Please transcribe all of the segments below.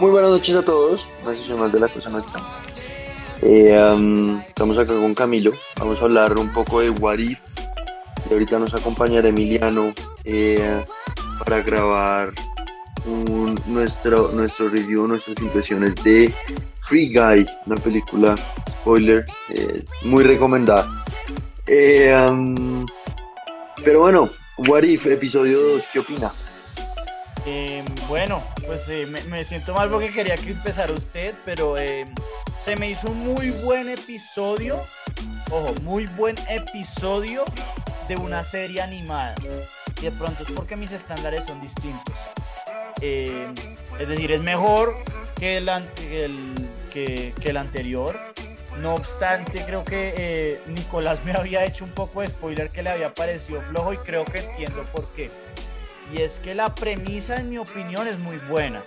Muy buenas noches a todos, gracias de la cosa nuestra. Eh, estamos acá con Camilo, vamos a hablar un poco de What If. Y ahorita nos acompañará Emiliano eh, para grabar un, nuestro, nuestro review, nuestras impresiones de Free Guy, una película, spoiler, eh, muy recomendada. Eh, pero bueno, What If, episodio 2, ¿qué opina? Eh, bueno, pues eh, me, siento mal porque quería que empezara usted, pero eh, se me hizo un muy buen episodio, ojo, muy buen episodio de una serie animada. Y de pronto es porque mis estándares son distintos. es decir, es mejor que el, que el anterior. No obstante, creo que Nicolás me había hecho un poco de spoiler que le había parecido flojo y creo que entiendo por qué y es que la premisa, en mi opinión, es muy buena.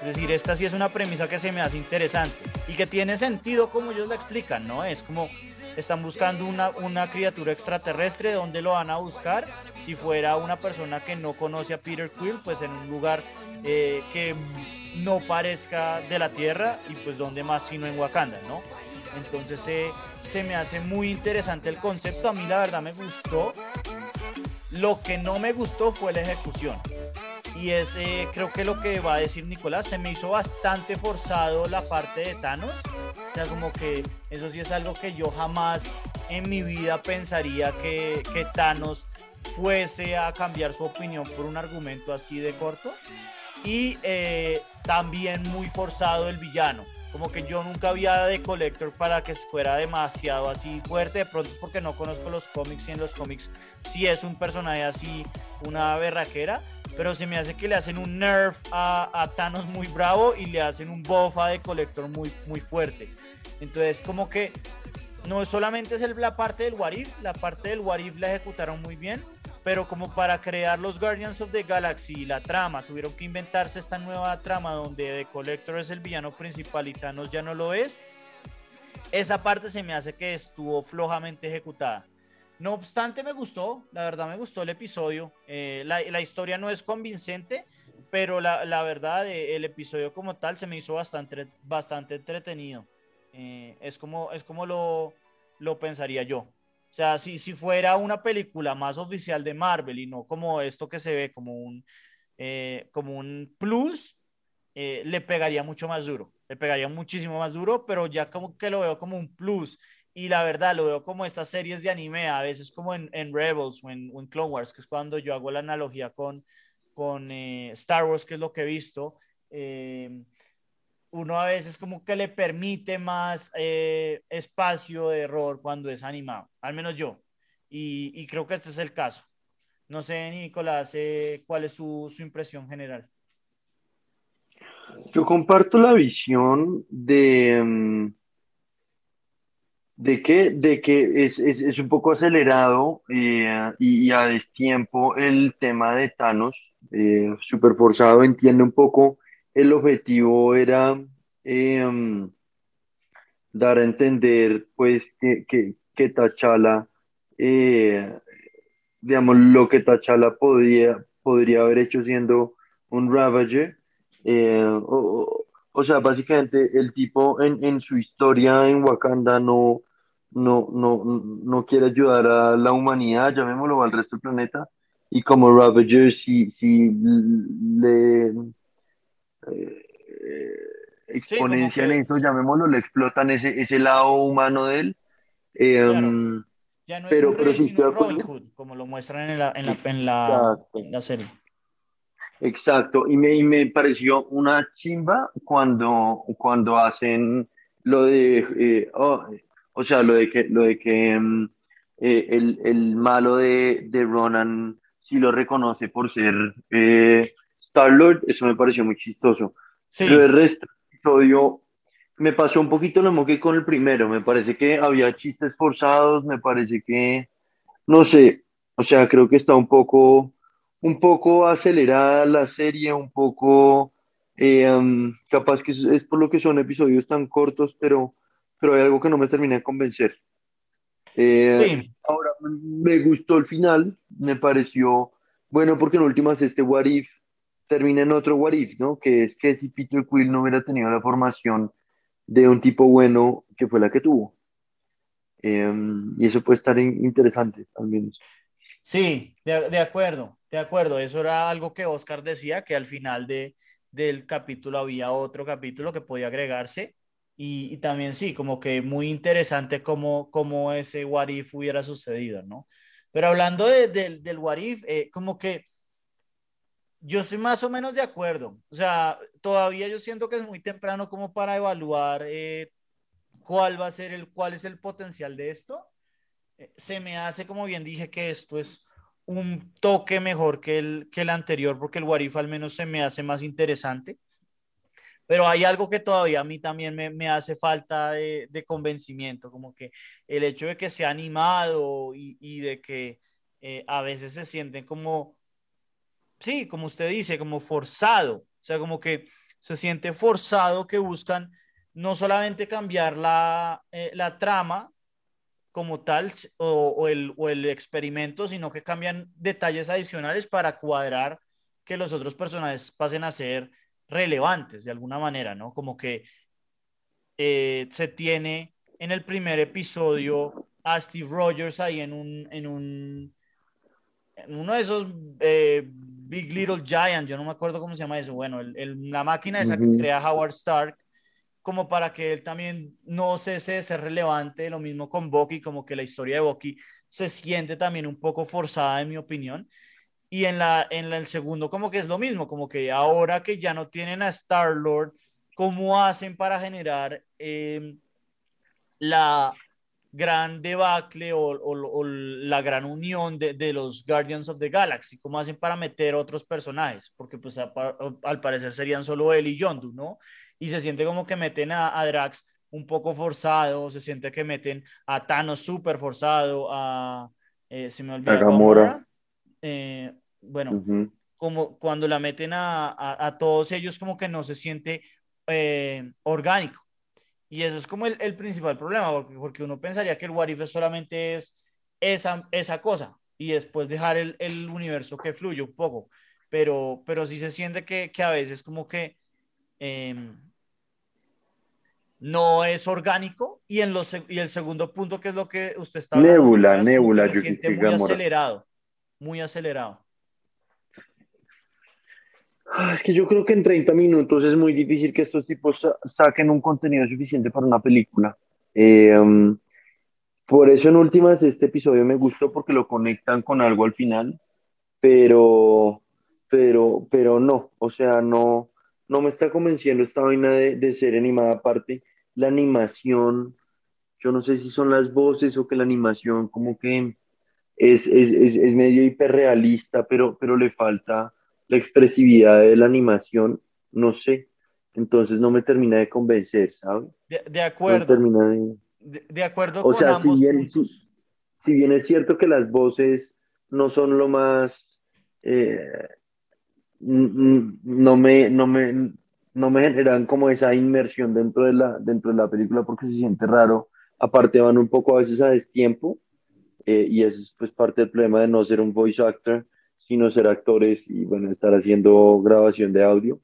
Es decir, esta sí es una premisa que se me hace interesante y que tiene sentido como ellos la explican, ¿no? Es como están buscando una, una criatura extraterrestre, ¿dónde lo van a buscar? Si fuera una persona que no conoce a Peter Quill, pues en un lugar eh, que no parezca de la Tierra y pues donde más sino en Wakanda, ¿no? Entonces eh, se me hace muy interesante el concepto, a mí la verdad me gustó lo que no me gustó fue la ejecución. Y es, creo que lo que va a decir Nicolás, se me hizo bastante forzado la parte de Thanos. O sea, como que eso sí es algo que yo jamás en mi vida pensaría que, que Thanos fuese a cambiar su opinión por un argumento así de corto. Y eh, también muy forzado el villano como que yo nunca había de Collector para que fuera demasiado así fuerte, de pronto porque no conozco los cómics y en los cómics sí es un personaje así, una berraquera, pero se me hace que le hacen un nerf a, Thanos muy bravo y le hacen un buff a de Collector muy, muy fuerte. Entonces como que no solamente es la parte del Warif, la parte del Warif la ejecutaron muy bien, pero como para crear los Guardians of the Galaxy y la trama, tuvieron que inventarse esta nueva trama donde The Collector es el villano principal y Thanos ya no lo es. Esa parte se me hace que estuvo flojamente ejecutada. No obstante, me gustó, la verdad me gustó el episodio. Eh, la, la, historia no es convincente, pero la, la verdad, eh, el episodio como tal se me hizo bastante, bastante entretenido. Eh, es, como, es como lo, lo pensaría yo. O sea, si, si fuera una película más oficial de Marvel y no como esto que se ve como un, eh, como un plus, eh, le pegaría mucho más duro, le pegaría muchísimo más duro, pero ya como que lo veo como un plus. Y la verdad, lo veo como estas series de anime, a veces como en, en Rebels o en, Clone Wars, que es cuando yo hago la analogía con, con eh, Star Wars, que es lo que he visto uno a veces como que le permite más eh, espacio de error cuando es animado, al menos yo. Y, creo que este es el caso. No sé, Nicolás, eh, cuál es su, impresión general. Yo comparto la visión de, mm, de que, de que es, un poco acelerado eh, y, a destiempo el tema de Thanos, súper forzado, entiende un poco el objetivo era em, dar a entender pues que, que, que Tachala, eh, digamos, lo que Tachala podría, podría haber hecho siendo un Ravager. Eh, o, o, sea, básicamente el tipo en, en, su historia en Wakanda no, no, no, no quiere ayudar a la humanidad, llamémoslo al resto del planeta, y como Ravager si, si le eh, exponencian eso, llamémoslo, le explotan ese, ese lado humano de él. Em, ya no es pero, un pero Robin Hood, como lo muestran en la, en la, en la, en la serie. Exacto, y me, y me, pareció una chimba cuando, cuando hacen lo de, eh, oh, o sea, lo de que, lo de que em, eh, el, el, malo de, de, Ronan sí lo reconoce por ser eh, Star-Lord, eso me pareció muy chistoso. Pero el resto del episodio me pasó un poquito lo mismo que con el primero. Me parece que había chistes forzados, me parece que, no sé, o sea, creo que está un poco, un poco acelerada la serie, un poco, eh, capaz que es, por lo que son episodios tan cortos, pero, pero hay algo que no me termina de convencer. Eh, ahora, me gustó el final, me pareció bueno porque en últimas este What If termina en otro What If, ¿no? Que es que si Peter Quill no hubiera tenido la formación de un tipo bueno que fue la que tuvo. Em, y eso puede estar interesante también. Sí, de, de, acuerdo, de acuerdo. Eso era algo que Oscar decía, que al final de, del capítulo había otro capítulo que podía agregarse. Y, también sí, como que muy interesante cómo, cómo ese what if hubiera sucedido, ¿no? Pero hablando de, del what if, eh, como que yo estoy más o menos de acuerdo. O sea, todavía yo siento que es muy temprano como para evaluar eh, cuál va a ser el, cuál es el potencial de esto. Eh, se me hace, como bien dije, que esto es un toque mejor que el, que el anterior, porque el Warif al menos se me hace más interesante. Pero hay algo que todavía a mí también me, me hace falta de, convencimiento, como que el hecho de que sea animado y, y de que eh, a veces se sienten como, sí, como usted dice, como forzado, o sea, como que se siente forzado que buscan no solamente cambiar la, eh, la trama, como tal o, el, o, el, experimento, sino que cambian detalles adicionales para cuadrar que los otros personajes pasen a ser relevantes de alguna manera, ¿no? Como que eh, se tiene en el primer episodio a Steve Rogers ahí en un, en un, uno de esos eh, Big Little Giant, yo no me acuerdo cómo se llama eso, bueno, el, la máquina esa que crea Howard Stark, como para que él también no cese de ser relevante, lo mismo con Bucky, como que la historia de Bucky se siente también un poco forzada, en mi opinión. Y en, la, en el segundo, como que es lo mismo, como que ahora que ya no tienen a Star-Lord, ¿cómo hacen para generar eh, la gran debacle o, o, la gran unión de, de, los Guardians of the Galaxy? ¿Cómo hacen para meter otros personajes? Porque pues al parecer serían solo él y Yondu, ¿no? y se siente como que meten a, Drax un poco forzado, se siente que meten a Thanos súper forzado, a... Eh, se me olvidó. Gamora. Eh, bueno, como cuando la meten a, a, todos ellos como que no se siente eh, orgánico. Y eso es como el, el, principal problema, porque, porque uno pensaría que el What If solamente es esa, esa cosa y después dejar el, el universo que fluye un poco. Pero, pero sí se siente que, que a veces como que Em, no es orgánico y en los y el segundo punto que es lo que usted está Nebula, se siente muy acelerado, muy acelerado. Ah, es que yo creo que en 30 minutos es muy difícil que estos tipos saquen un contenido suficiente para una película. Em, por eso en últimas este episodio me gustó porque lo conectan con algo al final, pero, pero, pero no, o sea, no, no me está convenciendo esta vaina de, de ser animada aparte. La animación, yo no sé si son las voces o que la animación como que es, es, es, es medio hiperrealista, pero, pero le falta la expresividad de la animación, no sé. Entonces no me termina de convencer, ¿sabes? De, de acuerdo. de... de... acuerdo o sea, si bien, si, si, bien es cierto que las voces no son lo más eh, no me, no me, no me generan como esa inmersión dentro de la, dentro de la película porque se siente raro. Aparte van un poco a veces a destiempo eh, y ese es pues parte del problema de no ser un voice actor, sino ser actores y bueno, estar haciendo grabación de audio.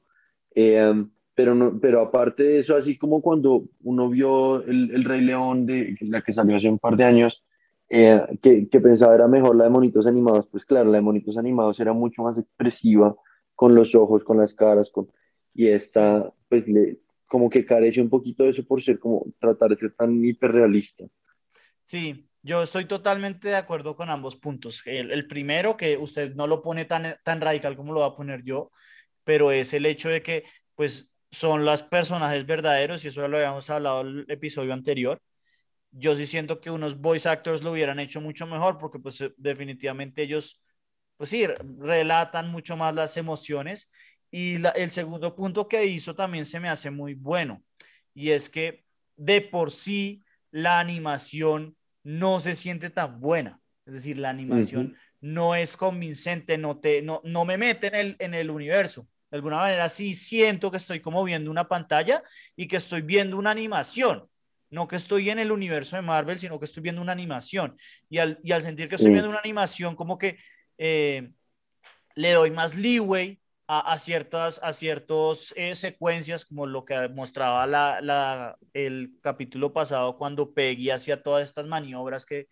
Eh, pero, no, pero aparte de eso, así como cuando uno vio el, el Rey León, de, la que salió hace un par de años, eh, que, que pensaba era mejor la de monitos animados, pues claro, la de monitos animados era mucho más expresiva, con los ojos, con las caras, con, y esta, pues, le, como que carece un poquito de eso por ser como tratar de ser tan hiperrealista. Sí, yo estoy totalmente de acuerdo con ambos puntos. El, el, primero, que usted no lo pone tan, tan radical como lo va a poner yo, pero es el hecho de que, pues, son los personajes verdaderos, y eso ya lo habíamos hablado en el episodio anterior. Yo sí siento que unos voice actors lo hubieran hecho mucho mejor, porque, pues, definitivamente ellos pues sí, relatan mucho más las emociones. Y el segundo punto que hizo también se me hace muy bueno, y es que de por sí la animación no se siente tan buena. Es decir, la animación no es convincente, no, te, no, no me mete en el, en el universo. De alguna manera sí siento que estoy como viendo una pantalla y que estoy viendo una animación. no que estoy en el universo de Marvel, sino que estoy viendo una animación. Y al, y al sentir que estoy viendo una animación, como que eh, le doy más leeway a, ciertas a ciertos, eh, secuencias, como lo que mostraba la, el capítulo pasado, cuando Peggy hacía todas estas maniobras que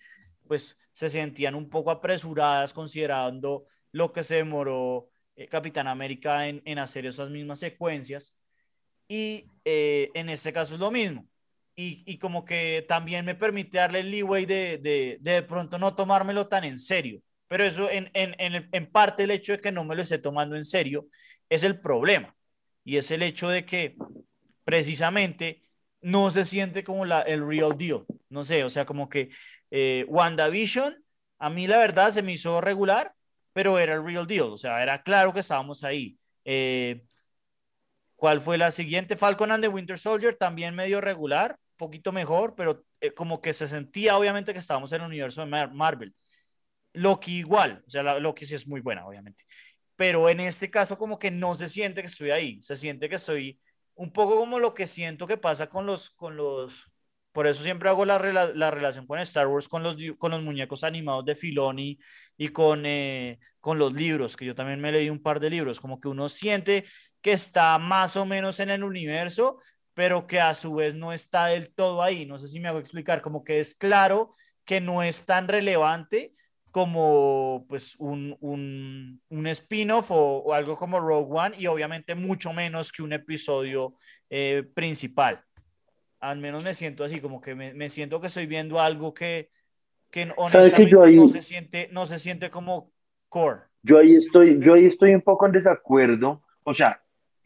pues se sentían un poco apresuradas considerando lo que se demoró eh, Capitán América en, en, hacer esas mismas secuencias. Y eh, en este caso es lo mismo. Y, y, como que también me permite darle el leeway de, de, de, pronto no tomármelo tan en serio. Pero eso en, en, en, parte el hecho de que no me lo esté tomando en serio es el problema. Y es el hecho de que precisamente no se siente como la, el real deal. No sé, o sea, como que eh, WandaVision, a mí la verdad se me hizo regular, pero era el real deal, o sea, era claro que estábamos ahí. Eh, ¿Cuál fue la siguiente? Falcon and the Winter Soldier, también medio regular, poquito mejor, pero eh, como que se sentía obviamente que estábamos en el universo de Marvel. Loki igual, o sea, Loki sí es muy buena, obviamente. Pero en este caso como que no se siente que estoy ahí, se siente que estoy un poco como lo que siento que pasa con los, con los, por eso siempre hago la, la, relación con Star Wars, con los, con los muñecos animados de Filoni y con, eh, con los libros, que yo también me leí un par de libros, como que uno siente que está más o menos en el universo, pero que a su vez no está del todo ahí. No sé si me hago explicar, como que es claro que no es tan relevante como pues un, un, un spin-off o, algo como Rogue One y obviamente mucho menos que un episodio eh, principal al menos me siento así, como que me, me siento que estoy viendo algo que, que honestamente no, se siente, no se siente como core. Yo ahí estoy, yo ahí estoy un poco en desacuerdo, o sea,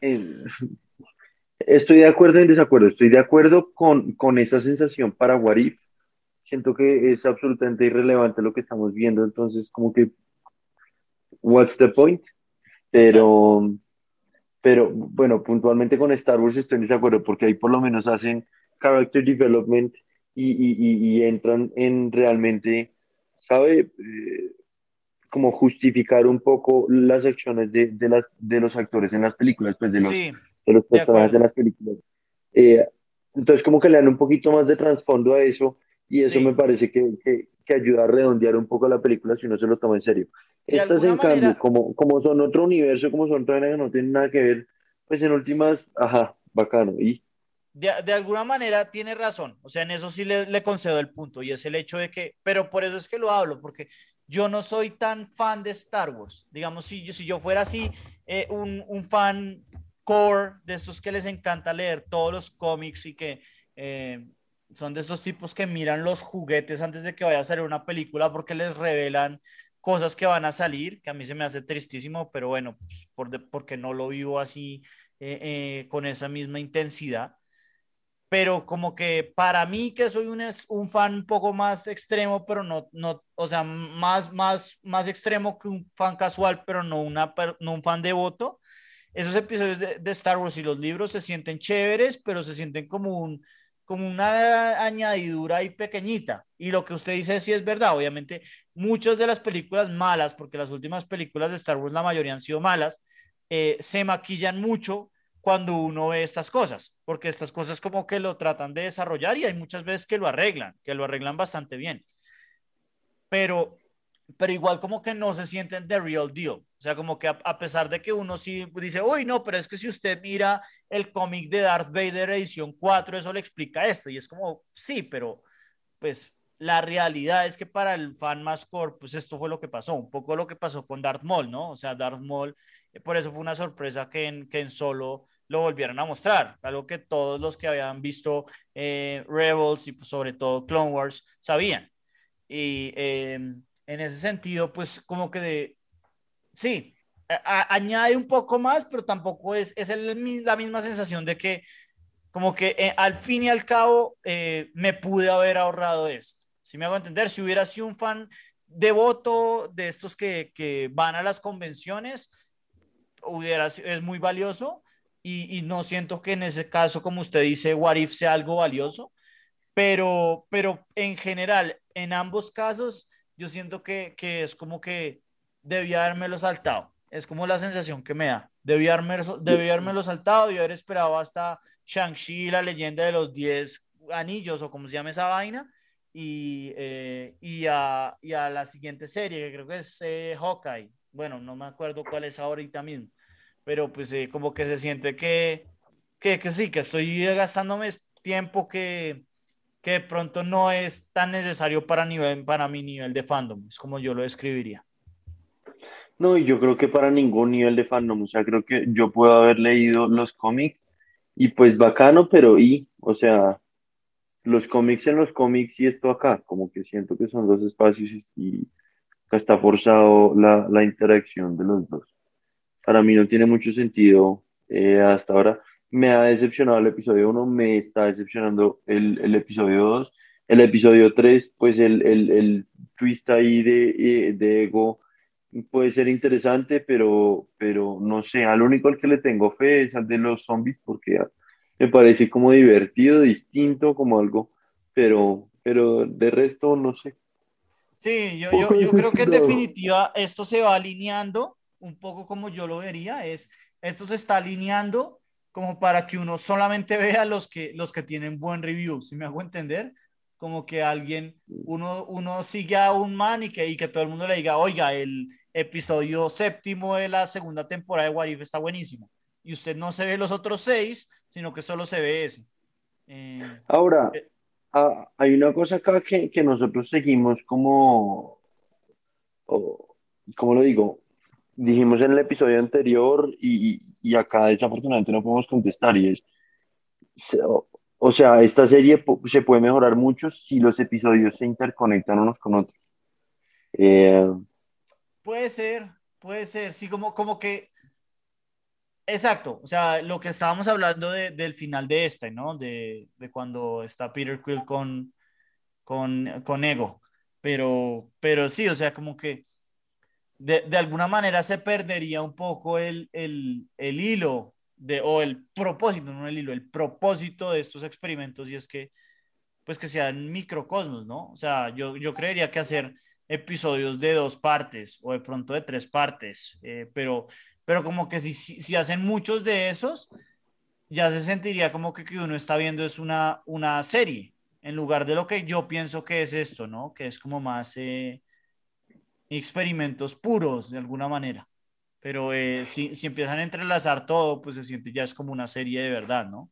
estoy de acuerdo en desacuerdo, estoy de acuerdo con, con esa sensación para Warif, siento que es absolutamente irrelevante lo que estamos viendo, entonces como que, what's the point? Pero, pero bueno, puntualmente con Star Wars estoy en desacuerdo porque ahí por lo menos hacen character development y, y, y, entran en realmente, ¿sabe? Eh, como justificar un poco las acciones de, de, las, de los actores en las películas, pues de los, de los personajes de, las películas. Eh, entonces como que le dan un poquito más de trasfondo a eso y eso me parece que, que, que, ayuda a redondear un poco la película si uno se lo toma en serio. Estas en cambio, como, como son otro universo, como son otra que no tienen nada que ver, pues en últimas, ajá, bacano. Y de, alguna manera tiene razón, o sea, en eso sí le, concedo el punto, y es el hecho de que, pero por eso es que lo hablo, porque yo no soy tan fan de Star Wars, digamos, si yo, si yo fuera así, eh, un, un, fan core de estos que les encanta leer todos los cómics y que eh, son de estos tipos que miran los juguetes antes de que vaya a salir una película porque les revelan cosas que van a salir, que a mí se me hace tristísimo, pero bueno, pues por porque no lo vivo así eh, con esa misma intensidad. Pero como que para mí que soy un, un fan un poco más extremo, pero no, no, o sea, más, más, más extremo que un fan casual, pero no, una, no un fan devoto, esos episodios de, de, Star Wars y los libros se sienten chéveres, pero se sienten como un como una añadidura ahí pequeñita. Y lo que usted dice sí es verdad. Obviamente, muchas de las películas malas, porque las últimas películas de Star Wars, la mayoría han sido malas, eh, se maquillan mucho cuando uno ve estas cosas, porque estas cosas como que lo tratan de desarrollar y hay muchas veces que lo arreglan, que lo arreglan bastante bien. Pero, pero igual como que no se sienten the real deal. O sea, como que a, pesar de que uno sí dice, uy, no, pero es que si usted mira el cómic de Darth Vader edición 4, eso le explica esto. Y es como, sí, pero pues la realidad es que para el fan más core, pues esto fue lo que pasó, un poco lo que pasó con Darth Maul, ¿no? O sea, Darth Maul, eh, por eso fue una sorpresa que en, que en solo lo volvieron a mostrar, algo que todos los que habían visto eh, Rebels y pues, sobre todo Clone Wars sabían. Y em, en ese sentido, pues como que de, sí, añade un poco más, pero tampoco es, es la misma sensación de que como que eh, al fin y al cabo eh, me pude haber ahorrado esto. Si me hago entender, si hubiera sido un fan devoto de estos que, que van a las convenciones, hubiera, es muy valioso, y, no siento que en ese caso, como usted dice, What If sea algo valioso, pero, pero en general, en ambos casos, yo siento que, que es como que debía haberme saltado. Es como la sensación que me da. Haberme, debía haberme saltado y haber esperado hasta Shang-Chi, la leyenda de los 10 anillos o como se llama esa vaina. Y, eh, y, a, y, a, la siguiente serie, que creo que es eh, Hawkeye. Bueno, no me acuerdo cuál es ahorita mismo. Pero pues eh, como que se siente que, que, que, sí, que estoy gastándome tiempo que, que de pronto no es tan necesario para, nivel, para mi nivel de fandom. Es como yo lo describiría. No, yo creo que para ningún nivel de fandom, o sea, creo que yo puedo haber leído los cómics y pues bacano, pero y, o sea, los cómics en los cómics y esto acá, como que siento que son dos espacios y, está forzado la, la, interacción de los dos. Para mí no tiene mucho sentido eh, hasta ahora. Me ha decepcionado el episodio 1, me está decepcionando el, el episodio 2. El episodio 3, pues el, el, el twist ahí de, eh, de ego puede ser interesante, pero, pero no sé, al único al que le tengo fe es al de los zombies, porque me parece como divertido, distinto, como algo, pero, pero de resto no sé. Sí, yo, yo, yo creo que en definitiva esto se va alineando un poco como yo lo vería, es esto se está alineando como para que uno solamente vea los que, los que tienen buen review, si me hago entender, como que alguien, uno, uno sigue a un man y que, y que todo el mundo le diga, oiga, el, episodio séptimo de la segunda temporada de Warif está buenísimo. Y usted no se ve los otros seis, sino que solo se ve ese. Eh, Ahora, eh, ah, hay una cosa acá que, que nosotros seguimos como, como lo digo, dijimos en el episodio anterior y, y, acá desafortunadamente no podemos contestar y es, o, sea, esta serie se puede mejorar mucho si los episodios se interconectan unos con otros. Eh, Puede ser, puede ser, sí, como, como que, exacto, o sea, lo que estábamos hablando del final de este, ¿no? De, de, cuando está Peter Quill con, con, con Ego, pero, pero sí, o sea, como que de, de alguna manera se perdería un poco el, el, el hilo de, o el propósito, no el hilo, el propósito de estos experimentos y es que, pues que sean microcosmos, ¿no? O sea, yo, yo creería que hacer episodios de dos partes o de pronto de tres partes, eh, pero, pero como que si, si, hacen muchos de esos, ya se sentiría como que, que uno está viendo es una, una serie, en lugar de lo que yo pienso que es esto, ¿no? Que es como más eh, experimentos puros de alguna manera. Pero eh, si, si empiezan a entrelazar todo, pues se siente ya es como una serie de verdad, ¿no?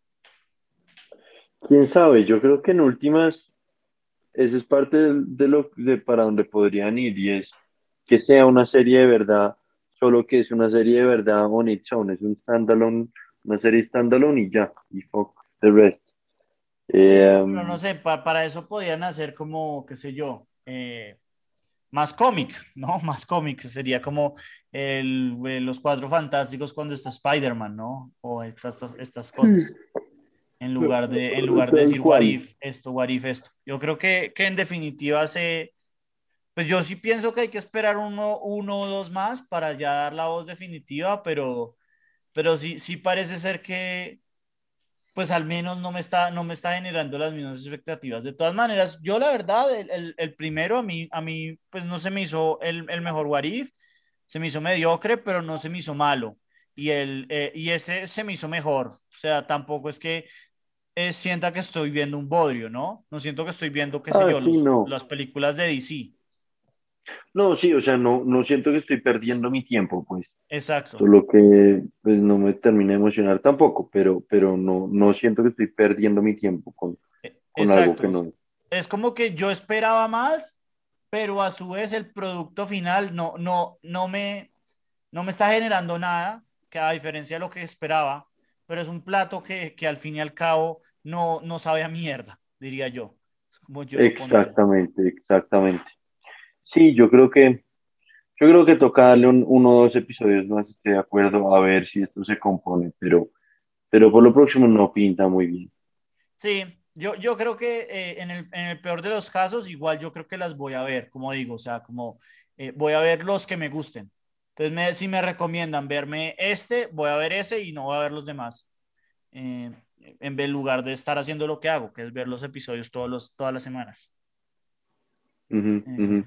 Quién sabe, yo creo que en últimas eso es parte de, lo de para donde podrían ir y es que sea una serie de verdad, solo que es una serie de verdad on its own, es un standalone, una serie standalone y ya, y fuck the rest. Eh, um, no sé, para eso podrían hacer como, qué sé yo, eh, más cómic, ¿no? Más cómic, sería como el, los cuatro fantásticos cuando está Spider-Man, ¿no? O estas, estas cosas. En lugar de, en lugar de decir what if esto, what if esto. Yo creo que, que en definitiva se, pues yo sí pienso que hay que esperar uno, uno o dos más para ya dar la voz definitiva, pero, pero sí, sí parece ser que, pues al menos no me está, no me está generando las mismas expectativas. De todas maneras, yo la verdad, el, el, primero a mí, a mí, pues no se me hizo el, el mejor what if, se me hizo mediocre, pero no se me hizo malo. Y, el, eh, y ese se me hizo mejor. O sea, tampoco es que eh, sienta que estoy viendo un bodrio, ¿no? No siento que estoy viendo, qué sé ah, yo, las películas de DC. No, sí, o sea, no, no siento que estoy perdiendo mi tiempo, pues. Exacto. Solo que pues, no me termina de emocionar tampoco, pero, pero no, no siento que estoy perdiendo mi tiempo con, con algo que no. Es como que yo esperaba más, pero a su vez el producto final no, no, no, me, no me está generando nada, que a diferencia de lo que esperaba, pero es un plato que, que al fin y al cabo no, no sabe a mierda, diría yo. Como yo exactamente, exactamente. Sí, yo creo que yo creo que toca darle uno o dos episodios más, estoy de acuerdo, a ver si esto se compone, pero, pero por lo próximo no pinta muy bien. Sí, yo, yo creo que eh, en, el, en, el, peor de los casos, igual yo creo que las voy a ver, como digo, o sea, como eh, voy a ver los que me gusten. Entonces, si me recomiendan verme este, voy a ver ese y no voy a ver los demás. Eh, en lugar de estar haciendo lo que hago, que es ver los episodios todos los, todas las semanas. Eh,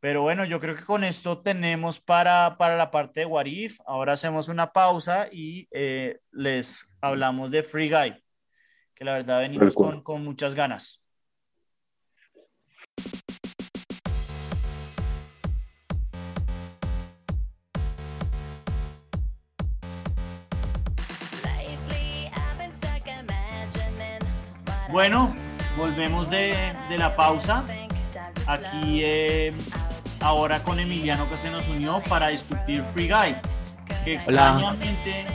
pero bueno, yo creo que con esto tenemos para, para la parte de Warif. Ahora hacemos una pausa y eh, les hablamos de Free Guy, que la verdad venimos con, con muchas ganas. Bueno, volvemos de, de la pausa. Aquí eh, ahora con Emiliano que se nos unió para discutir Free Guy. Que extrañamente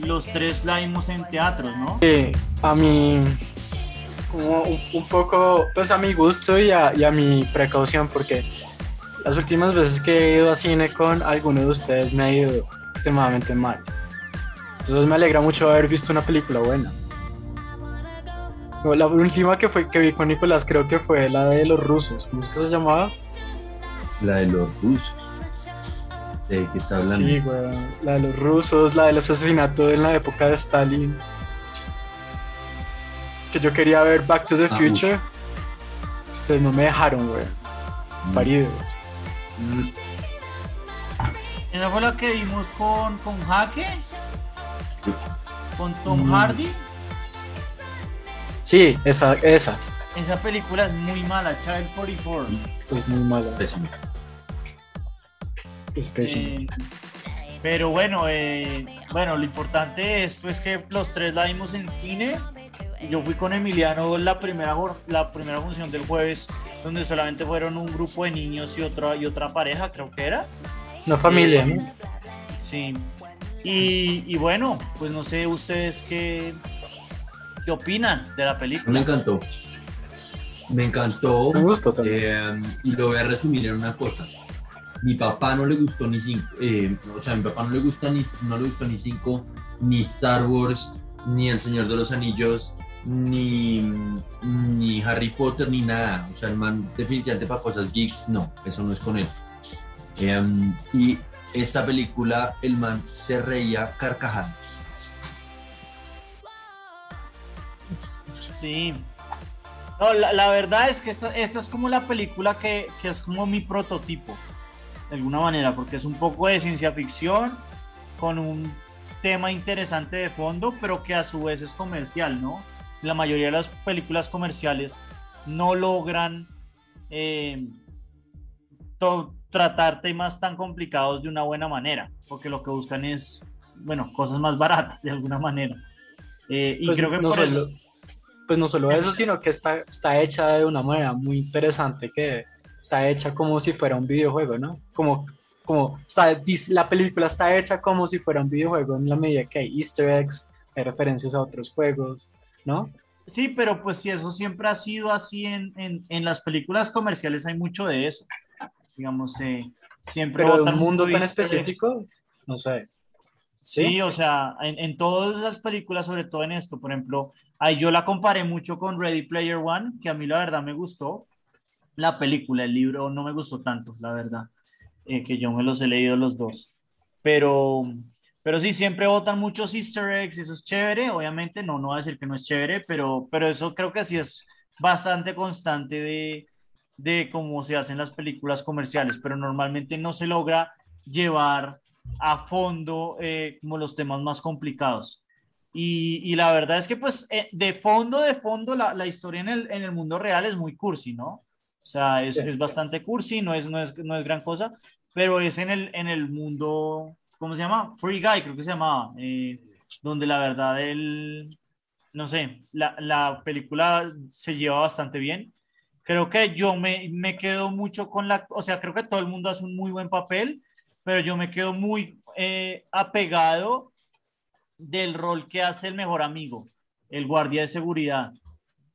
los tres la vimos en teatros, ¿no? Sí, a mí, como un, poco, pues a mi gusto y a, y a mi precaución, porque las últimas veces que he ido a cine con alguno de ustedes me ha ido extremadamente mal. Entonces me alegra mucho haber visto una película buena. La última que, fue, que vi con Nicolás creo que fue la de los rusos. ¿Cómo es que se llamaba? La de los rusos. ¿De qué está hablando? Sí, güey. La de los rusos, la del asesinato en la época de Stalin. Que yo quería ver Back to the ah, Future. Ustedes no me dejaron, güey. Mm. Paridos. Mm. ¿Esa fue la que vimos con, con Jaque? ¿Con Tom mm. Hardy? Sí, esa, esa. Esa película es muy mala, Child 44. Es muy mala. Es pésima. Eh, pero bueno, eh, bueno, lo importante de esto es que los tres la vimos en cine. Yo fui con Emiliano la primera, la primera función del jueves, donde solamente fueron un grupo de niños y otra, y otra pareja, creo que era. Una familia, ¿no? Eh, sí. Y, y, bueno, pues no sé ustedes qué, ¿Qué opinan de la película? Me encantó. Me encantó. Me gustó eh, y lo voy a resumir en una cosa. Mi papá no le gustó ni cinco, eh, o sea, mi papá no le gusta ni no le gustó ni cinco, ni Star Wars, ni El Señor de los Anillos, ni, ni Harry Potter, ni nada. O sea, el man definitivamente para cosas geeks, no, eso no es con él. Eh, y esta película, el man se reía carcajando. Sí. No, la, verdad es que esta, es como la película que, es como mi prototipo, de alguna manera, porque es un poco de ciencia ficción, con un tema interesante de fondo, pero que a su vez es comercial, ¿no? La mayoría de las películas comerciales no logran eh, tratar temas tan complicados de una buena manera, porque lo que buscan es, bueno, cosas más baratas de alguna manera. Eh, y pues creo que por eso pues no solo eso, sino que está, está hecha de una manera muy interesante, que está hecha como si fuera un videojuego, ¿no? Como, como está, la película está hecha como si fuera un videojuego en la medida que hay easter eggs, hay referencias a otros juegos, ¿no? Sí, pero pues si eso siempre ha sido así en, en, en las películas comerciales, hay mucho de eso. Digamos, eh, siempre. Pero un mundo tan específico, no sé. Sí, o sea, en, en, todas las películas, sobre todo en esto, por ejemplo, ahí yo la comparé mucho con Ready Player One, que a mí la verdad me gustó. La película, el libro no me gustó tanto, la verdad, eh, que yo me los he leído los dos. Pero, pero sí, siempre votan muchos easter eggs, eso es chévere, obviamente, no, no voy a decir que no es chévere, pero, pero eso creo que sí es bastante constante de, de cómo se hacen las películas comerciales, pero normalmente no se logra llevar a fondo eh, como los temas más complicados. Y, y, la verdad es que pues eh, de fondo, de fondo, la, la historia en el, en el, mundo real es muy cursi, ¿no? O sea, es, es, bastante cursi, no es, no, es, no es gran cosa, pero es en el, en el mundo, ¿cómo se llama? Free Guy, creo que se llamaba, eh, donde la verdad el, no sé, la, la, película se lleva bastante bien. Creo que yo me, me quedo mucho con la, o sea, creo que todo el mundo hace un muy buen papel pero yo me quedo muy eh, apegado del rol que hace el mejor amigo, el guardia de seguridad.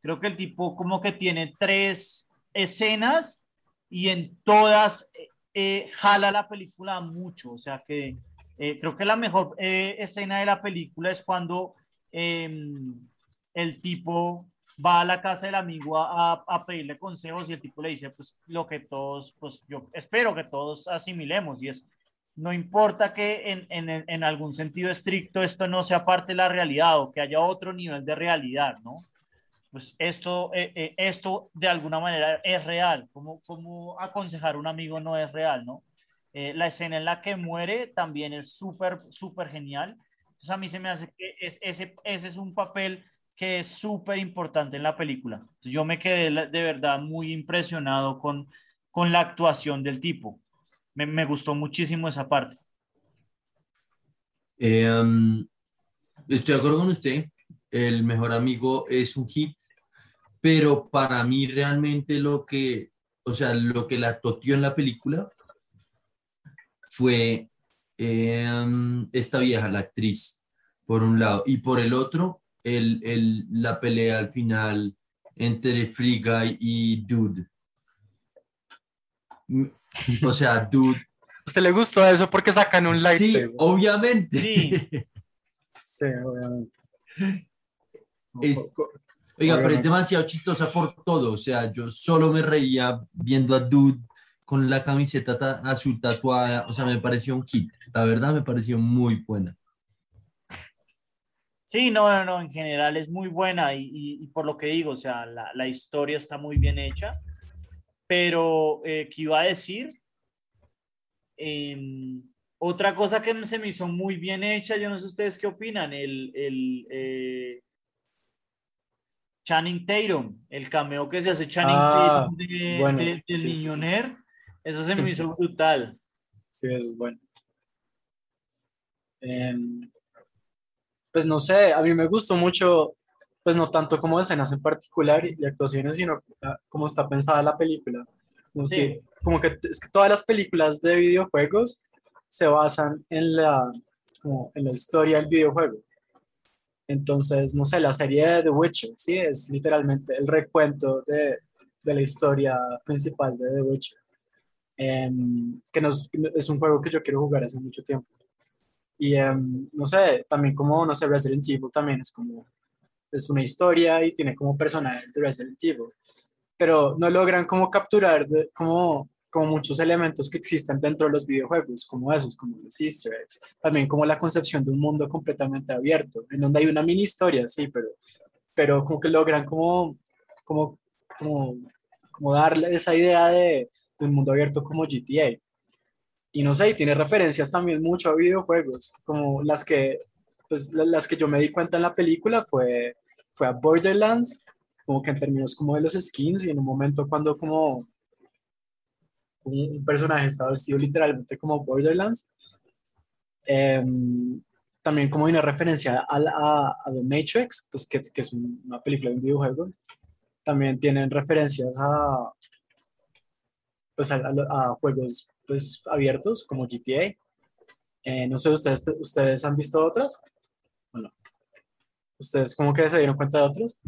Creo que el tipo como que tiene tres escenas y en todas eh, eh, jala la película mucho. O sea que creo que la mejor escena de la película es cuando em, el tipo va a la casa del amigo a, a, pedirle consejos y el tipo le dice, pues lo que todos, pues yo espero que todos asimilemos y es no importa que en, en, en, algún sentido estricto esto no sea parte de la realidad o que haya otro nivel de realidad, ¿no? Pues esto, eh, eh, esto de alguna manera es real. ¿Cómo, ¿Cómo, aconsejar a un amigo no es real, no? Eh, la escena en la que muere también es súper, súper genial. Entonces a mí se me hace que es, ese, ese es un papel que es súper importante en la película. Yo me quedé de verdad muy impresionado con, con la actuación del tipo. Me, gustó muchísimo esa parte. Um, estoy de acuerdo con usted, el mejor amigo es un hit, pero para mí realmente lo que, o sea, lo que la toteó en la película fue um, esta vieja, la actriz, por un lado, y por el otro, el, el- la pelea al final entre Free Guy y Dude. O sea, Dude. ¿A usted le gustó eso porque sacan un Sí, lightsaber? obviamente. Sí. Sí, obviamente. Es- Oiga, pero es demasiado chistosa por todo. O sea, yo solo me reía viendo a Dude con la camiseta ta- azul tatuada. O sea, me pareció un hit. La verdad, me pareció muy buena. Sí, no, no, no, en general es muy buena y, y- y por lo que digo, o sea, la, la historia está muy bien hecha, pero eh, ¿qué iba a decir? Em, otra cosa que se me hizo muy bien hecha, yo no sé ustedes qué opinan, el, el eh, Channing Tatum, el cameo que se hace Channing Ah, Tatum de- bueno, de- del sí, sí, niño sí. nerd, eso se Sí, me sí, hizo sí. brutal. Sí, eso es bueno. Em, pues no sé, a mí me gustó mucho, pues no tanto como escenas en particular y, y actuaciones, sino ah, cómo está pensada la película. Como, Sí. si- como que es que todas las películas de videojuegos se basan en la, como en la historia del videojuego. Entonces, no sé, la serie de The Witcher, sí, es literalmente el recuento de, de la historia principal de The Witcher. Em, que nos- es un juego que yo quiero jugar hace mucho tiempo. Y em, no sé, también como, no sé, Resident Evil también es como, es una historia y tiene como personajes de Resident Evil, pero no logran como capturar como, como muchos elementos que existen dentro de los videojuegos, como esos, como los easter eggs, también como la concepción de un mundo completamente abierto, en donde hay una mini historia, sí, pero, pero como que logran como, como, como, como darle esa idea de, de un mundo abierto como GTA. Y no sé, y tiene referencias también mucho a videojuegos, como las que, pues, la- las que yo me di cuenta en la película fue, fue a Borderlands, como que en términos como de los skins, y en un momento cuando como un, personaje estaba vestido literalmente como Borderlands, em, también como una referencia a, a, The Matrix, pues que, es un- una película de un videojuego, también tienen referencias a, pues a, juegos pues, abiertos como GTA. Eh, no sé, ¿ustedes, ¿ustedes han visto otros? ¿Ustedes como que se dieron cuenta de otros?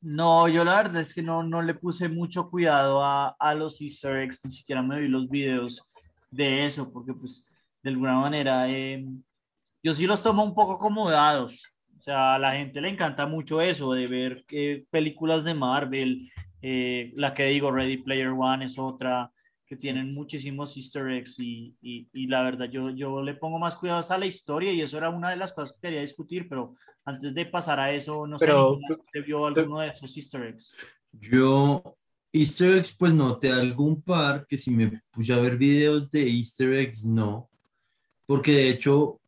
No, yo la verdad es que no, no le puse mucho cuidado a, a los easter eggs, ni siquiera me vi los videos de eso, porque pues de alguna manera eh, yo sí los tomo un poco como dados. O sea, a la gente le encanta mucho eso, de ver eh, películas de Marvel, eh, la que digo, Ready Player One es otra, que tienen muchísimos easter eggs y, y, y la verdad yo, yo le pongo más cuidado a la historia y eso era una de las cosas que quería discutir, pero antes de pasar a eso, no Pero- sé, si usted vio alguno de esos easter eggs. Yo, Easter eggs, pues noté algún par que si me puse a ver videos de Easter eggs, no. Porque de hecho,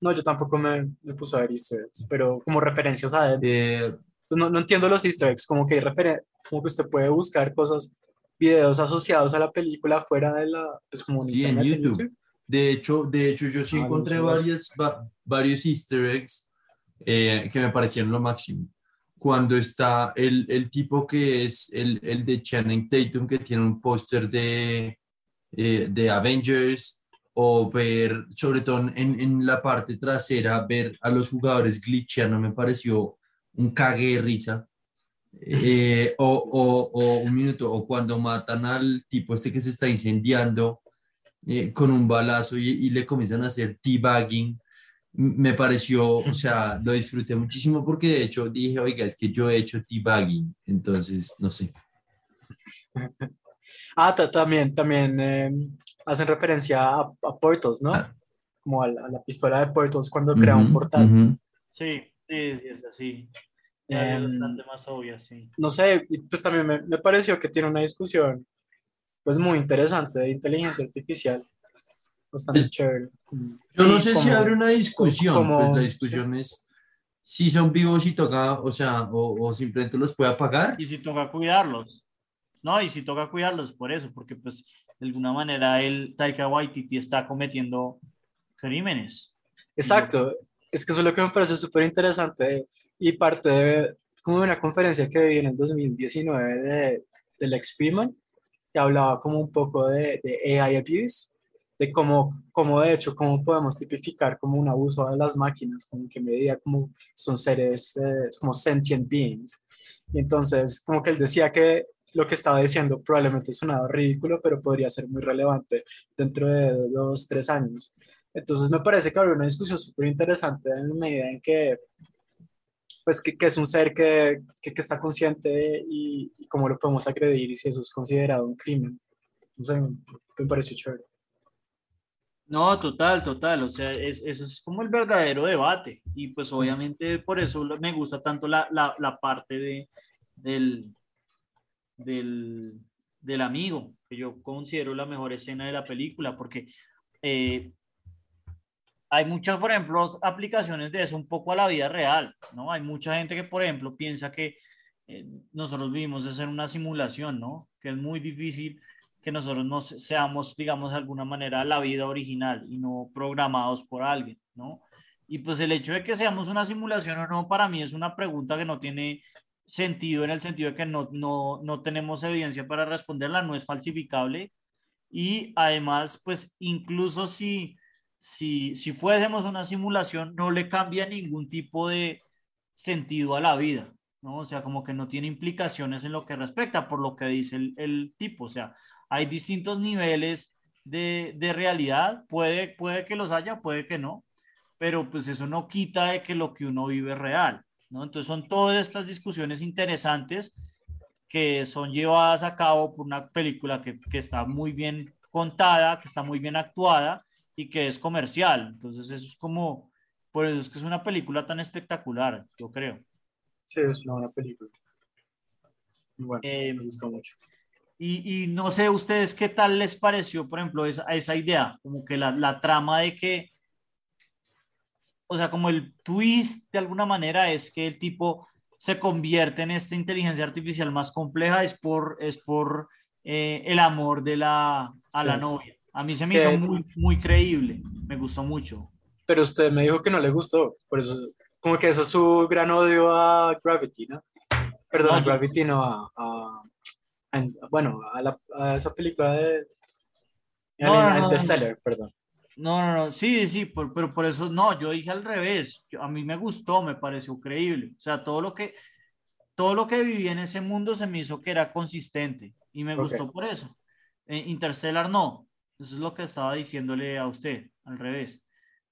No, yo tampoco me, me puse a ver easter eggs, pero como referencias a él. eh, no, no entiendo los easter eggs, como que hay referen- como que usted puede buscar cosas, videos asociados a la película fuera de la, pues como en Sí, en YouTube. YouTube. De hecho, de hecho, yo sí Ah, encontré varias, va- varios easter eggs eh, que me parecieron lo máximo. Cuando está el, el tipo que es el, el de Channing Tatum, que tiene un póster de, eh, de Avengers, o ver, sobre todo en, en la parte trasera, ver a los jugadores glitcheando, me pareció un cague de risa. Eh, o, o, o un minuto, o cuando matan al tipo este que se está incendiando, eh, con un balazo y, y le comienzan a hacer teabagging. Me pareció, o sea, lo disfruté muchísimo porque de hecho dije, oiga, es que yo he hecho teabagging, entonces, no sé. Ah, ta- también, también eh, hacen referencia a, a Portals, ¿no? Ah. Como a la, a la pistola de Portals cuando crea un portal. ujú. Sí, sí, sí, es así. Em, bastante más obvia, sí. no sé, y pues también me, me pareció que tiene una discusión pues muy interesante de inteligencia artificial. Bastante chévere. Yo no sí, sé si como- abre una discusión, como- pues la discusión es si son vivos y toca, o sea, o, o simplemente los puede apagar. Y si toca cuidarlos. No, y si toca cuidarlos por eso, porque pues de alguna manera el Taika Waititi está cometiendo crímenes. Exacto, es que eso es lo que me parece súper interesante y parte de como una conferencia que vi en el 2019 de, del ex Freeman, que hablaba como un poco de, de AI abuse, de cómo, cómo de hecho, cómo podemos tipificar como un abuso de las máquinas, como que medida como son seres eh, como sentient beings. Y entonces, como que él decía que lo que estaba diciendo probablemente sonaba ridículo, pero podría ser muy relevante dentro de dos, tres años. Entonces me parece que habrá una discusión súper interesante en la medida en que, pues, que, que es un ser que, que, que está consciente y, y, cómo lo podemos agredir y si eso es considerado un crimen. No sé, me pareció chévere. No, total, total. O sea, es, eso es como el verdadero debate. Y pues sí. obviamente por eso me gusta tanto la, la, la parte de, del, del, del, amigo, que yo considero la mejor escena de la película, porque eh, hay muchas, por ejemplo, aplicaciones de eso un poco a la vida real, ¿no? Hay mucha gente que, por ejemplo, piensa que eh, nosotros vivimos es en una simulación, ¿no? Que es muy difícil que nosotros no seamos, digamos, de alguna manera la vida original y no programados por alguien, ¿no? Y pues el hecho de que seamos una simulación o no, para mí es una pregunta que no tiene sentido en el sentido de que no, no, no tenemos evidencia para responderla, no es falsificable. Y además, pues incluso si si, si fuésemos una simulación, no le cambia ningún tipo de sentido a la vida, ¿no? O sea, como que no tiene implicaciones en lo que respecta, por lo que dice el, el tipo. O sea, hay distintos niveles de, de, realidad, puede, puede que los haya, puede que no, pero pues eso no quita de que lo que uno vive es real, ¿no? Entonces son todas estas discusiones interesantes que son llevadas a cabo por una película que, que está muy bien contada, que está muy bien actuada y que es comercial. Entonces eso es como, por eso es que es una película tan espectacular, yo creo. Sí, es una buena película. Eh, me gustó mucho. Y, y, no sé ustedes qué tal les pareció, por ejemplo, esa, esa idea, como que la, la, trama de que, o sea, como el twist de alguna manera es que el tipo se convierte en esta inteligencia artificial más compleja, es por, es por eh, el amor de la, a sí, la novia. A mí se me hizo muy, muy creíble, me gustó mucho. Pero usted me dijo que no le gustó, por eso, como que ese es su gran odio a Gravity, ¿no? Perdón, no, a Gravity no, a, a, a, bueno, a, la, a, esa película de no, no, Interstellar, perdón. No, no, no, sí, sí, por, pero por eso no, yo dije al revés, yo, a mí me gustó, me pareció creíble, o sea, todo lo que, todo lo que viví en ese mundo se me hizo que era consistente y me okay. gustó por eso. Eh, Interstellar no, eso es lo que estaba diciéndole a usted, al revés.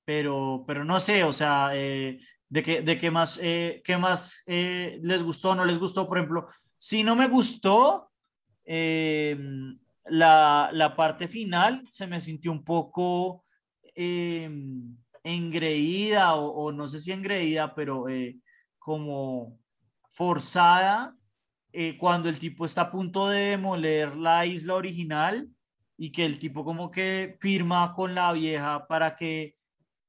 Pero, pero no sé, o sea, eh, de, qué, de qué más, eh, qué más eh, les gustó, no les gustó. Por ejemplo, si no me gustó eh, la, la, parte final, se me sintió un poco engreída, o, o, no sé si engreída, pero como forzada cuando el tipo está a punto de demoler la isla original y que el tipo como que firma con la vieja para que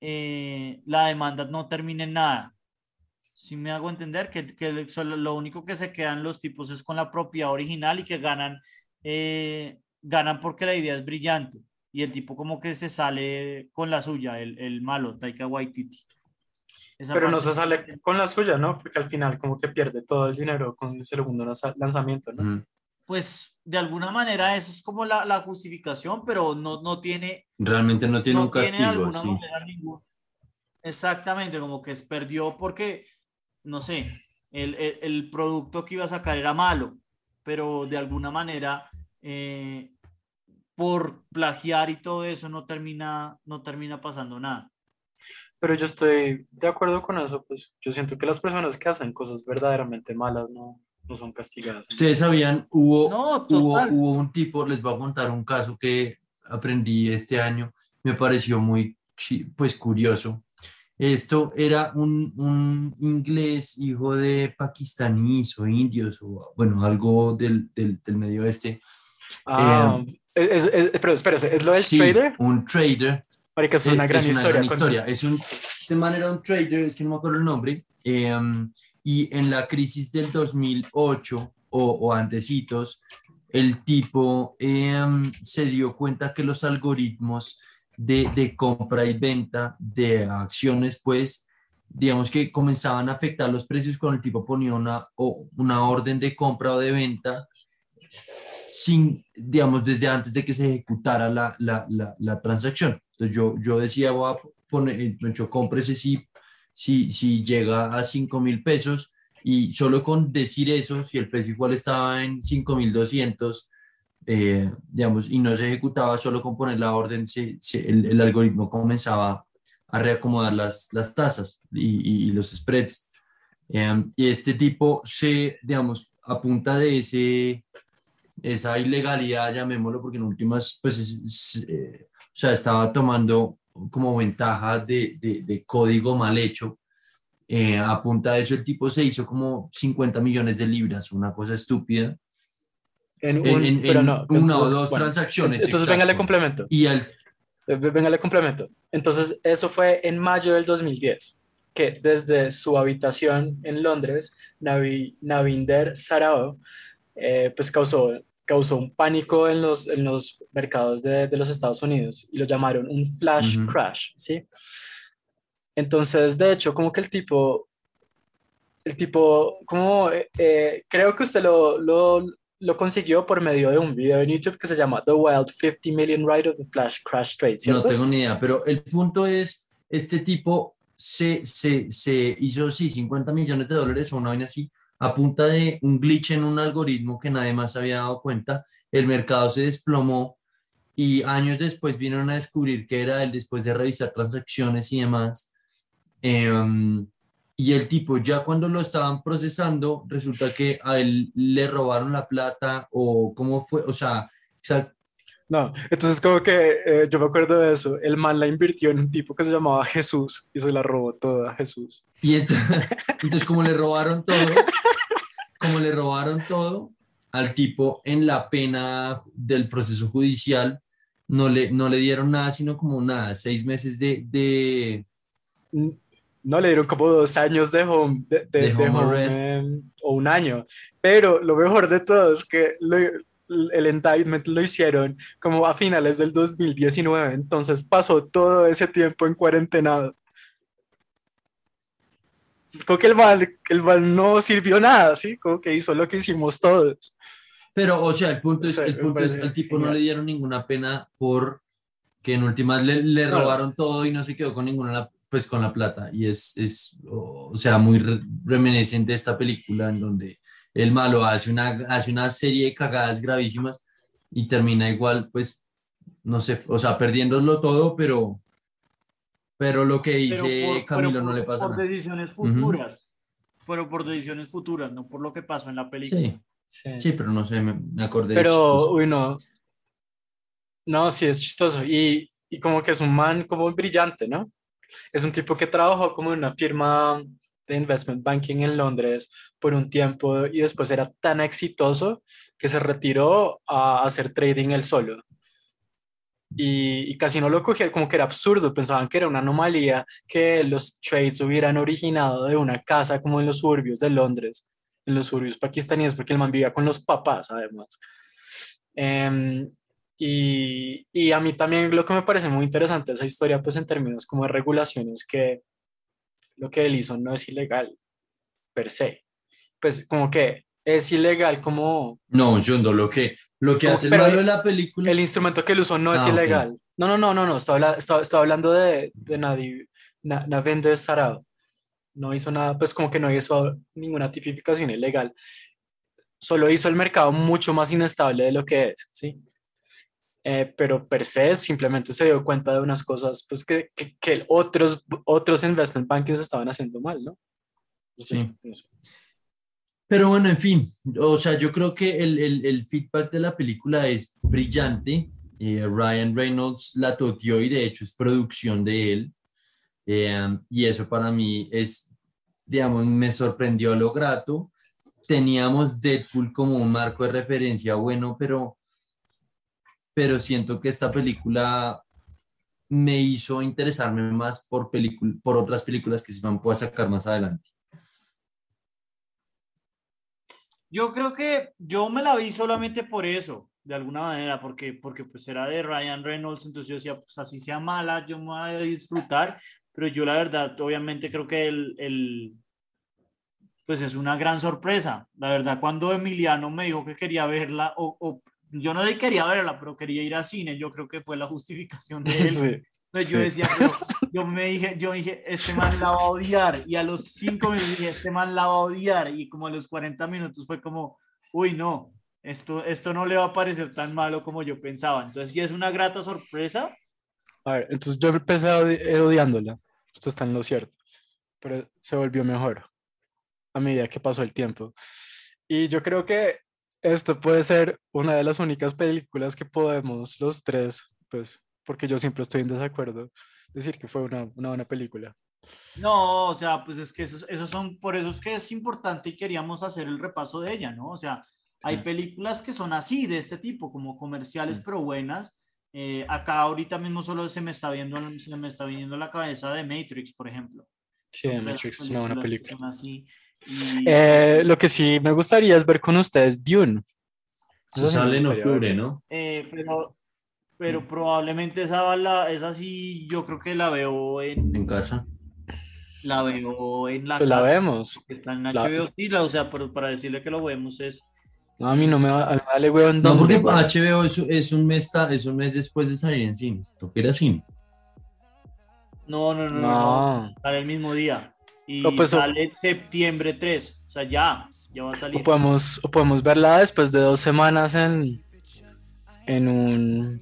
eh, la demanda no termine en nada. Si me hago entender que, que solo, lo único que se quedan los tipos es con la propiedad original y que ganan, eh, ganan porque la idea es brillante. Y el tipo como que se sale con la suya, el, el malo, Taika Waititi. Esa Pero no se sale con la suya, ¿no? Porque al final como que pierde todo el dinero con el segundo lanzamiento, ¿no? Mm pues de alguna manera esa es como la, la, justificación, pero no, no tiene... Realmente no tiene no un castigo. Sí. ningún... Exactamente, como que perdió porque, no sé, el, el, el, producto que iba a sacar era malo, pero de alguna manera, eh, por plagiar y todo eso, no termina, no termina pasando nada. Pero yo estoy de acuerdo con eso, pues yo siento que las personas que hacen cosas verdaderamente malas no, no son castigadas. Ustedes sabían, hubo, no, hubo, hubo, un tipo, les voy a contar un caso que aprendí este año, me pareció muy pues curioso. Esto era un, un inglés hijo de pakistaníes o indios o bueno, algo del, del, del medio oeste. Ah, eh, es, es, pero espérese, ¿es lo del sí, trader? Un trader. Marica, es una gran es historia. Una gran historia. Es un, de manera un trader, es que no me acuerdo el nombre, em, y en la crisis del 2008 o, o antecitos, el tipo em, se dio cuenta que los algoritmos de, de compra y venta de acciones, pues, digamos que comenzaban a afectar los precios cuando el tipo ponía una, o una orden de compra o de venta sin, digamos, desde antes de que se ejecutara la, la, la, la transacción. Entonces yo, yo decía, voy a poner, yo cómprese si, si, si llega a 5 mil pesos y solo con decir eso, si el precio igual estaba en 5.200, eh, digamos, y no se ejecutaba, solo con poner la orden, se, el, algoritmo comenzaba a reacomodar las, las tasas y, y, los spreads. Eh, y este tipo se, digamos, a punta de ese, esa ilegalidad, llamémoslo, porque en últimas, pues, es, es, eh, o sea, estaba tomando como ventaja de, de, de código mal hecho eh, a punta de eso el tipo se hizo como 50 millones de libras, una cosa estúpida. En, un, en, en, no, una o dos bueno, transacciones. Entonces, venga, le complemento. Y al, Venga, le complemento. Entonces, eso fue en mayo del 2010, que desde su habitación en Londres, Navi, Navinder Sarao, eh, pues causó, causó un pánico en los, en los mercados de, de los Estados Unidos y lo llamaron un flash Uh -huh. crash, ¿sí? Entonces, de hecho, como que el tipo, el tipo, como, eh, creo que usted lo, lo, lo, consiguió por medio de un video en YouTube que se llama The Wild 50 Million Ride of the Flash Crash Trade, ¿cierto? No tengo ni idea, pero el punto es, este tipo se, se, se hizo, sí, 50 millones de dólares o una vaina así, a punta de un glitch en un algoritmo que nadie más había dado cuenta, el mercado se desplomó y años después vinieron a descubrir que era él después de revisar transacciones y demás. Eh, y el tipo ya cuando lo estaban procesando, resulta que a él le robaron la plata o cómo fue, o sea no, entonces como que eh, yo me acuerdo de eso, el man la invirtió en un tipo que se llamaba Jesús y se la robó toda a Jesús. Y entonces, entonces como le robaron todo, como le robaron todo al tipo en la pena del proceso judicial, no le, no le dieron nada, sino como nada, seis meses de... de no le dieron como dos años de home, de, de, de home, home eh, o un año. Pero lo mejor de todo es que lo, el indictment lo hicieron como a finales del 2019, entonces pasó todo ese tiempo en cuarentenado. Es como que el mal, el mal no sirvió nada, ¿sí? Como que hizo lo que hicimos todos. Pero, o sea, el punto es, o sea, el punto es, al tipo genial. no le dieron ninguna pena por que en últimas le, le robaron todo y no se quedó con ninguna pues con la plata y es, es o sea, muy reminiscente de esta película en donde el malo hace una, hace una serie de cagadas gravísimas y termina igual, pues, no sé, o sea, perdiéndolo todo, pero, pero lo que dice por, Camilo por, no le pasa por nada. decisiones futuras, uh -huh. pero por decisiones futuras, no por lo que pasó en la película. Sí, sí, sí pero no sé, me, me acordé. Pero, uy, no. No, sí, es chistoso. Y, y como que es un man como brillante, ¿no? Es un tipo que trabajó como en una firma de investment banking en Londres por un tiempo y después era tan exitoso que se retiró a hacer trading él solo. Y, y, casi no lo cogía, como que era absurdo, pensaban que era una anomalía que los trades hubieran originado de una casa como en los suburbios de Londres, en los suburbios pakistaníes, porque el man vivía con los papás además. Um, y, y, a mí también lo que me parece muy interesante esa historia, pues en términos como de regulaciones, que lo que él hizo no es ilegal per se. Pues como que es ilegal como... No, yo no, lo que, lo que como, hace el malo de la película... El instrumento que él usó no ah, es ilegal. Okay. No, no, no, no, no, estaba, estaba, estaba hablando de, de Nadi, Navender Sarao. No hizo nada, pues como que no hizo ninguna tipificación ilegal. Solo hizo el mercado mucho más inestable de lo que es, ¿sí? Eh, pero per se simplemente se dio cuenta de unas cosas pues que, que, que otros, otros investment bankers estaban haciendo mal, ¿no? Entonces, sí. no sé. Pero bueno, en fin, o sea, yo creo que el, el, el feedback de la película es brillante. Eh, Ryan Reynolds la toqueó y de hecho es producción de él. Eh, y eso para mí es, digamos, me sorprendió lo grato. Teníamos Deadpool como un marco de referencia bueno, pero pero siento que esta película me hizo interesarme más por, por otras películas que se van a sacar más adelante. Yo creo que yo me la vi solamente por eso, de alguna manera, porque, porque pues era de Ryan Reynolds, entonces yo decía, pues así sea mala, yo me voy a disfrutar, pero yo la verdad, obviamente creo que el, el pues es una gran sorpresa. La verdad, cuando Emiliano me dijo que quería verla o yo no quería verla, pero quería ir al cine, yo creo que fue la justificación de él. Sí, Entonces yo sí. decía, pero yo me dije, yo dije, este man la va a odiar. Y a los cinco minutos dije, este man la va a odiar. Y como a los 40 minutos fue como, uy, no, esto, esto no le va a parecer tan malo como yo pensaba. Entonces sí es una grata sorpresa. A ver, entonces yo empecé odi- eh, odiándola. Esto está en lo cierto. Pero se volvió mejor a medida que pasó el tiempo. Y yo creo que esto puede ser una de las únicas películas que podemos los tres, pues, porque yo siempre estoy en desacuerdo, decir que fue una, una buena película. No, o sea, pues es que esos, esos son, por eso es que es importante y queríamos hacer el repaso de ella, ¿no? O sea, hay Sí. películas que son así, de este tipo, como comerciales, Mm. pero buenas. Eh, acá ahorita mismo solo se me está viendo, se me está viniendo la cabeza de Matrix, por ejemplo. Sí, Matrix es una buena película. así. Y- Eh, lo que sí me gustaría es ver con ustedes Dune. Eso sí sale en octubre, ver. ¿no? Eh, pero, pero Mm. probablemente esa, la, esa sí, yo creo que la veo en, En casa. la veo en la Pues la casa, vemos. que está en la- HBO, sí, la- o sea, pero para decirle que lo vemos es, No, a mí no me va, a mí me vale huevón No, porque. HBO es, es un mes es un mes después de salir en cines. Ir a cine. no, no, no, no, no, No, sale el mismo día y No, pues, o- sale septiembre 3, o sea, ya, ya va a salir. o podemos, o podemos verla después de dos semanas en, en un...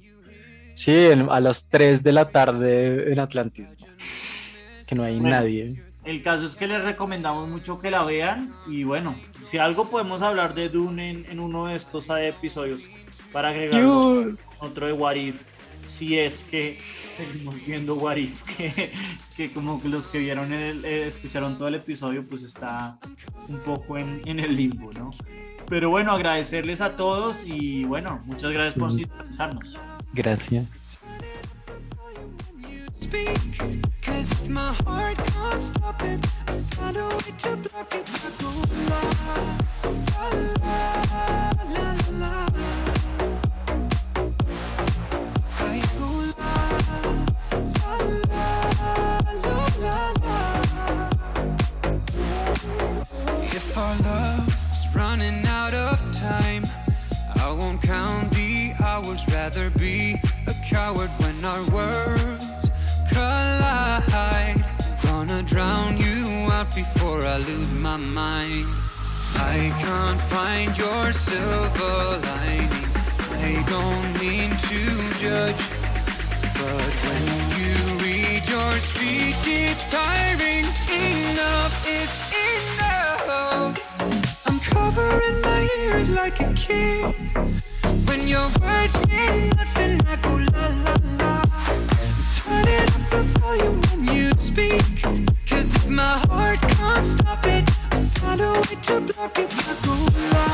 Sí, en- a las 3 de la tarde en Atlantis. Que no hay Bueno. nadie. El caso es que les recomendamos mucho que la vean y bueno, si algo podemos hablar de Dune en, en uno de estos episodios para agregar otro de What If, si es que seguimos viendo What If, que, que como que los que vieron el, eh, escucharon todo el episodio, pues está un poco en, en el limbo, ¿no? Pero bueno, agradecerles a todos y bueno, muchas gracias por sintonizarnos. Gracias. speak. Cause if my heart can't stop it, I find a way to block it. I go la, la, la, la, la. I If our love's running out of time, I won't count the hours, rather be a coward when our words collide. Gonna drown you out before I lose my mind. I can't find your silver lining. I don't mean to judge, but when you read your speech, it's tiring. Enough is I'm covering my ears like a kid. When your words mean nothing, I go la la la. Turn it up the volume when you speak. Cause if my heart can't stop it, I find a way to block it. I go la